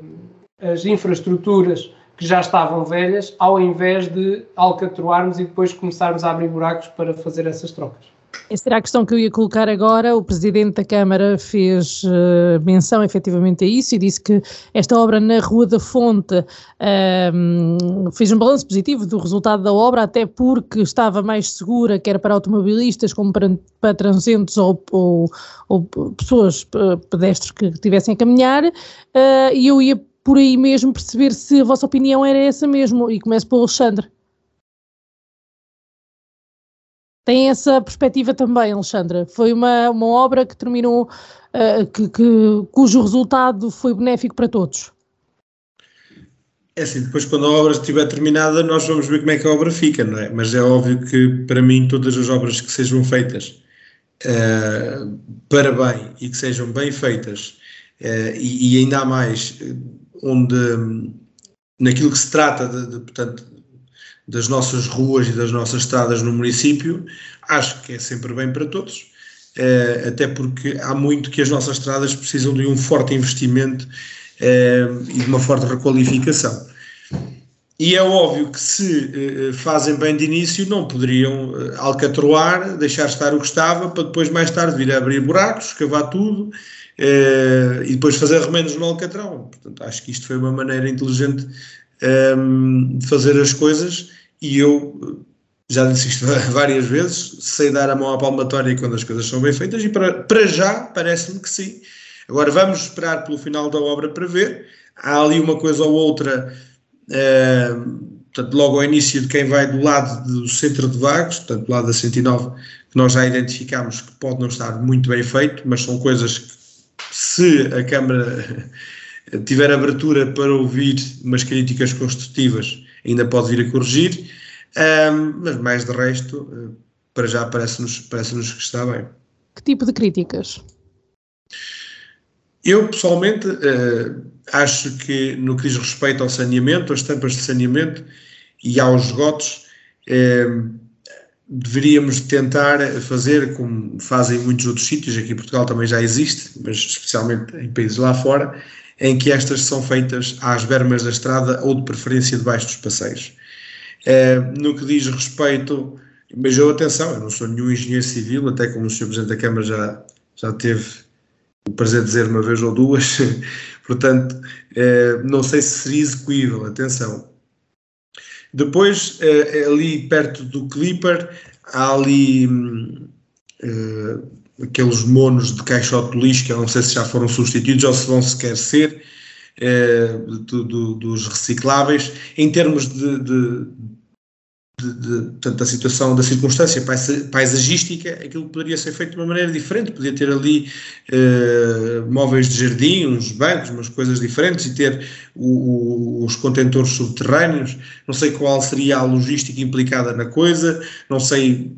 as infraestruturas que já estavam velhas, ao invés de alcatroarmos e depois começarmos a abrir buracos para fazer essas trocas. Essa era a questão que eu ia colocar agora. O Presidente da Câmara fez uh, menção efetivamente a isso e disse que esta obra na Rua da Fonte uh, fez um balanço positivo do resultado da obra, até porque estava mais segura, quer para automobilistas como para, para transeuntes ou, ou, ou pessoas pedestres que estivessem a caminhar. Uh, e eu ia por aí mesmo perceber se a vossa opinião era essa mesmo. E começo pelo Alexandre. Tem essa perspectiva também, Alexandra. Foi uma, uma obra que terminou, uh, que, que, cujo resultado foi benéfico para todos. É assim, depois quando a obra estiver terminada, nós vamos ver como é que a obra fica, não é? Mas é óbvio que, para mim, todas as obras que sejam feitas uh, para bem e que sejam bem feitas, uh, e, e, ainda há mais, onde, naquilo que se trata de, de, portanto, das nossas ruas e das nossas estradas no município, acho que é sempre bem para todos, uh, até porque há muito que as nossas estradas precisam de um forte investimento uh, e de uma forte requalificação. E é óbvio que se uh, fazem bem de início, não poderiam alcatroar, deixar estar o que estava, para depois mais tarde vir a abrir buracos, cavar tudo e depois fazer remendos no alcatrão. Portanto, acho que isto foi uma maneira inteligente um, de fazer as coisas e eu já disse isto <laughs> várias vezes, sei dar a mão à palmatória quando as coisas são bem feitas e para, para já parece-me que sim. Agora vamos esperar pelo final da obra para ver. Há ali uma coisa ou outra, eh, portanto, logo ao início de quem vai do lado do centro de vagos, portanto, do lado da 109, que nós já identificamos que pode não estar muito bem feito, mas são coisas que, se a Câmara <laughs> tiver abertura para ouvir umas críticas construtivas, ainda pode vir a corrigir, um, mas mais de resto, eh, para já parece-nos parece -nos que está bem. Que tipo de críticas? Eu, pessoalmente, uh, acho que no que diz respeito ao saneamento, às tampas de saneamento e aos esgotos, uh, deveríamos tentar fazer como fazem muitos outros sítios, aqui em Portugal também já existe, mas especialmente em países lá fora, em que estas são feitas às bermas da estrada ou de preferência debaixo dos passeios. É, no que diz respeito, mas eu atenção, eu não sou nenhum engenheiro civil, até como o Sr. Presidente da Câmara já, já teve o prazer de dizer uma vez ou duas, <laughs> portanto, é, não sei se seria execuível, atenção. Depois, é, ali perto do Clipper, há ali hum, aqueles monos de caixote de lixo, que eu não sei se já foram substituídos ou se vão sequer ser, eh, do, do, dos recicláveis, em termos de, de, de, de portanto, da situação, da circunstância paisagística, aquilo poderia ser feito de uma maneira diferente, podia ter ali eh, móveis de jardim, uns bancos, umas coisas diferentes e ter o, o, os contentores subterrâneos, não sei qual seria a logística implicada na coisa, não sei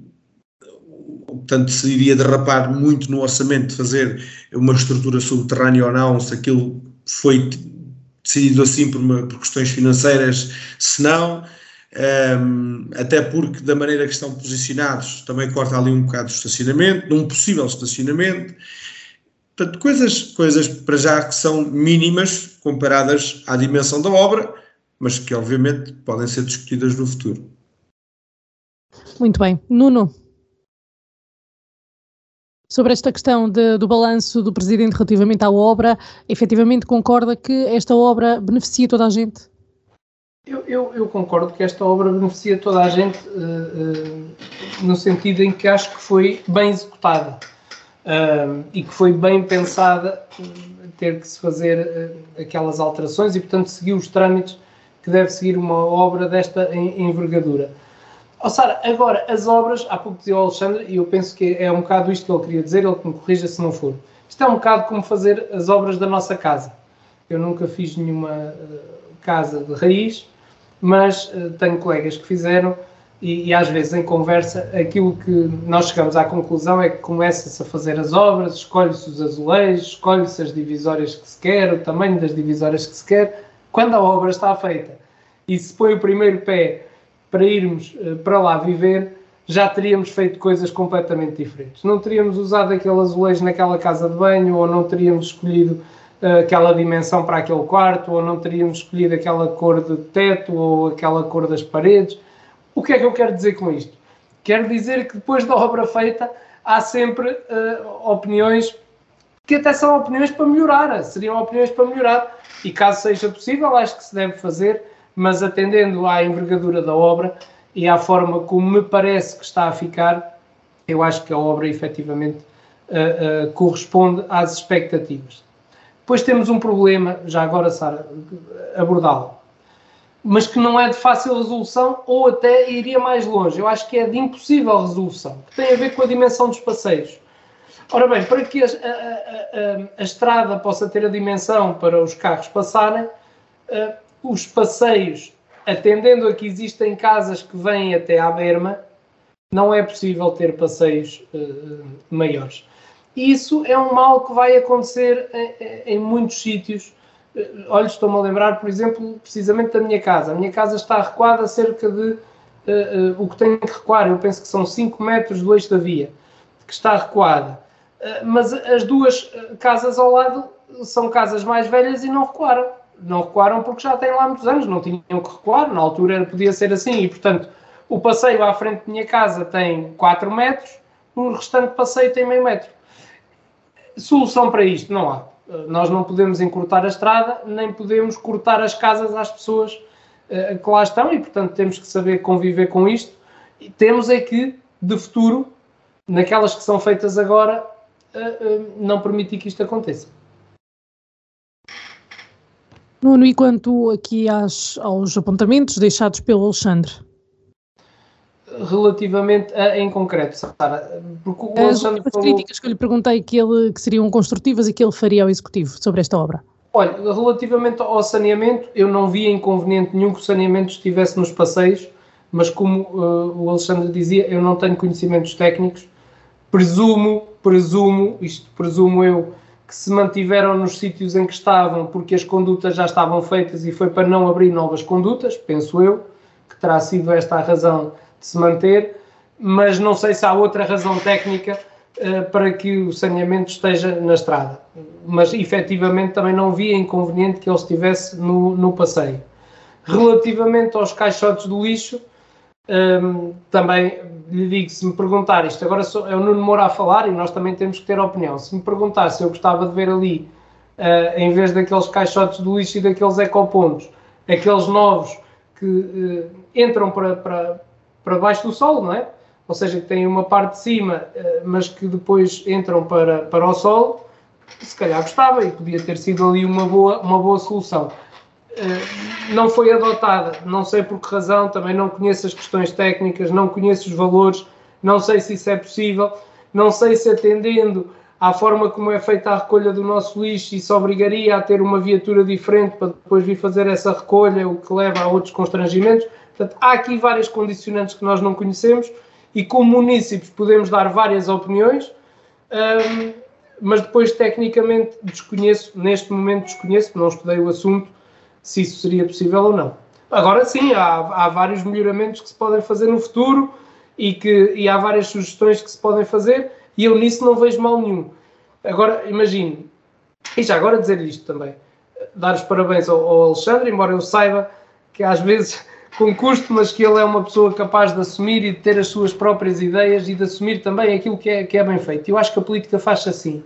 portanto, se iria derrapar muito no orçamento de fazer uma estrutura subterrânea ou não, se aquilo foi decidido assim por, uma, por questões financeiras, se não, um, até porque da maneira que estão posicionados também corta ali um bocado de estacionamento, num possível estacionamento. Portanto, coisas, coisas para já que são mínimas comparadas à dimensão da obra, mas que obviamente podem ser discutidas no futuro. Muito bem. Nuno, sobre esta questão de, do balanço do Presidente relativamente à obra, efetivamente concorda que esta obra beneficia toda a gente? Eu, eu, eu concordo que esta obra beneficia toda a gente uh, uh, no sentido em que acho que foi bem executada uh, e que foi bem pensada ter que se fazer aquelas alterações e, portanto, seguir os trâmites que deve seguir uma obra desta envergadura. Oh, Sara, agora, as obras, há pouco dizia o Alexandre, e eu penso que é um bocado isto que ele queria dizer, ele que me corrija se não for. Isto é um bocado como fazer as obras da nossa casa. Eu nunca fiz nenhuma uh, casa de raiz, mas uh, tenho colegas que fizeram e, e, às vezes em conversa aquilo que nós chegamos à conclusão é que começa-se a fazer as obras, escolhe-se os azulejos, escolhe-se as divisórias que se quer, o tamanho das divisórias que se quer, quando a obra está feita e se põe o primeiro pé para irmos uh, para lá viver, já teríamos feito coisas completamente diferentes. Não teríamos usado aquele azulejo naquela casa de banho, ou não teríamos escolhido uh, aquela dimensão para aquele quarto, ou não teríamos escolhido aquela cor de teto, ou aquela cor das paredes. O que é que eu quero dizer com isto? Quero dizer que depois da obra feita há sempre uh, opiniões que até são opiniões para melhorar, seriam opiniões para melhorar. E caso seja possível, acho que se deve fazer mas atendendo à envergadura da obra e à forma como me parece que está a ficar, eu acho que a obra efetivamente uh, uh, corresponde às expectativas. Depois temos um problema, já agora, Sara, abordá-lo, mas que não é de fácil resolução ou até iria mais longe. Eu acho que é de impossível resolução, que tem a ver com a dimensão dos passeios. Ora bem, para que a, a, a, a estrada possa ter a dimensão para os carros passarem, uh, os passeios, atendendo a que existem casas que vêm até à berma, não é possível ter passeios uh, maiores. Isso é um mal que vai acontecer em, em muitos sítios. Uh, olha, estou-me a lembrar, por exemplo, precisamente da minha casa. A minha casa está recuada cerca de uh, o que tem que recuar, eu penso que são 5 metros do eixo da via, que está recuada. mas as duas casas ao lado são casas mais velhas e não recuaram. Não recuaram porque já têm lá muitos anos, não tinham que recuar, na altura podia ser assim, e portanto o passeio à frente da minha casa tem 4 metros, o restante passeio tem meio metro. Solução para isto não há. Nós não podemos encurtar a estrada, nem podemos cortar as casas às pessoas uh, que lá estão e, portanto, temos que saber conviver com isto. E temos é que, de futuro, naquelas que são feitas agora, uh, uh, não permitir que isto aconteça. Nuno, e quanto aqui às, aos apontamentos deixados pelo Alexandre? relativamente a, em concreto, Sara? Porque o As Alexandre falou... críticas que eu lhe perguntei que, ele, que seriam construtivas e que ele faria ao Executivo sobre esta obra. Olha, relativamente ao saneamento, eu não via inconveniente nenhum que o saneamento estivesse nos passeios, mas como uh, o Alexandre dizia, eu não tenho conhecimentos técnicos, presumo, presumo, isto presumo eu, que se mantiveram nos sítios em que estavam porque as condutas já estavam feitas e foi para não abrir novas condutas, penso eu, que terá sido esta a razão de se manter, mas não sei se há outra razão técnica uh, para que o saneamento esteja na estrada. Mas efetivamente também não via inconveniente que ele estivesse no, no passeio. Relativamente aos caixotes do lixo, um, também lhe digo, se me perguntar, isto agora sou, é o Nuno Moura a falar e nós também temos que ter opinião. Se me perguntar se eu gostava de ver ali, uh, em vez daqueles caixotes do lixo e daqueles ecopontos, aqueles novos que uh, entram para, para, para baixo do solo, não é? Ou seja, que têm uma parte de cima, eh, mas que depois entram para, para o solo, se calhar gostava e podia ter sido ali uma boa, uma boa solução. Eh, não foi adotada, não sei por que razão, também não conheço as questões técnicas, não conheço os valores, não sei se isso é possível, não sei se atendendo à forma como é feita a recolha do nosso lixo, isso obrigaria a ter uma viatura diferente para depois vir fazer essa recolha, o que leva a outros constrangimentos. Portanto, há aqui várias condicionantes que nós não conhecemos e, como munícipes, podemos dar várias opiniões, um, mas depois, tecnicamente, desconheço, neste momento desconheço, não estudei o assunto, se isso seria possível ou não. Agora sim, há, há vários melhoramentos que se podem fazer no futuro e, que, e há várias sugestões que se podem fazer e eu nisso não vejo mal nenhum. Agora, imagine, e já agora dizer isto também, dar os parabéns ao, ao Alexandre, embora eu saiba que às vezes <laughs> com custo, mas que ele é uma pessoa capaz de assumir e de ter as suas próprias ideias e de assumir também aquilo que é, que é bem feito. Eu acho que a política faz assim.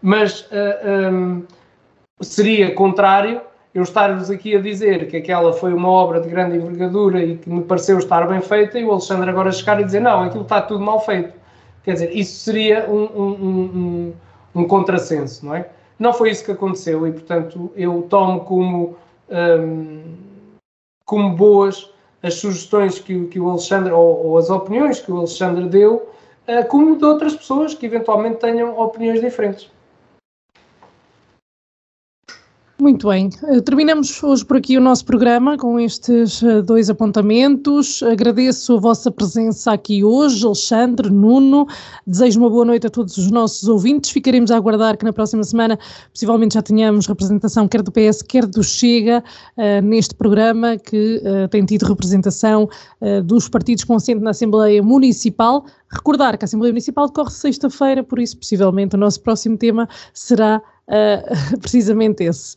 Mas uh, ah, um, seria contrário eu estar-vos aqui a dizer que aquela foi uma obra de grande envergadura e que me pareceu estar bem feita e o Alexandre agora chegar e dizer não, aquilo está tudo mal feito. Quer dizer, isso seria um, um, um, um contrassenso, não é? Não foi isso que aconteceu e, portanto, eu tomo como um, como boas as sugestões que, que o Alexandre, ou, ou, as opiniões que o Alexandre deu, uh, como de outras pessoas que eventualmente tenham opiniões diferentes. Muito bem, eh, terminamos hoje por aqui o nosso programa com estes eh, dois apontamentos. Agradeço a vossa presença aqui hoje, Alexandre, Nuno. Desejo uma boa noite a todos os nossos ouvintes. Ficaremos a aguardar que na próxima semana possivelmente já tenhamos representação quer do PS, quer do Chega uh, neste programa que tem tido representação dos partidos com assento na Assembleia Municipal. Recordar que a Assembleia Municipal decorre sexta-feira, por isso possivelmente o nosso próximo tema será <laughs> precisamente esse.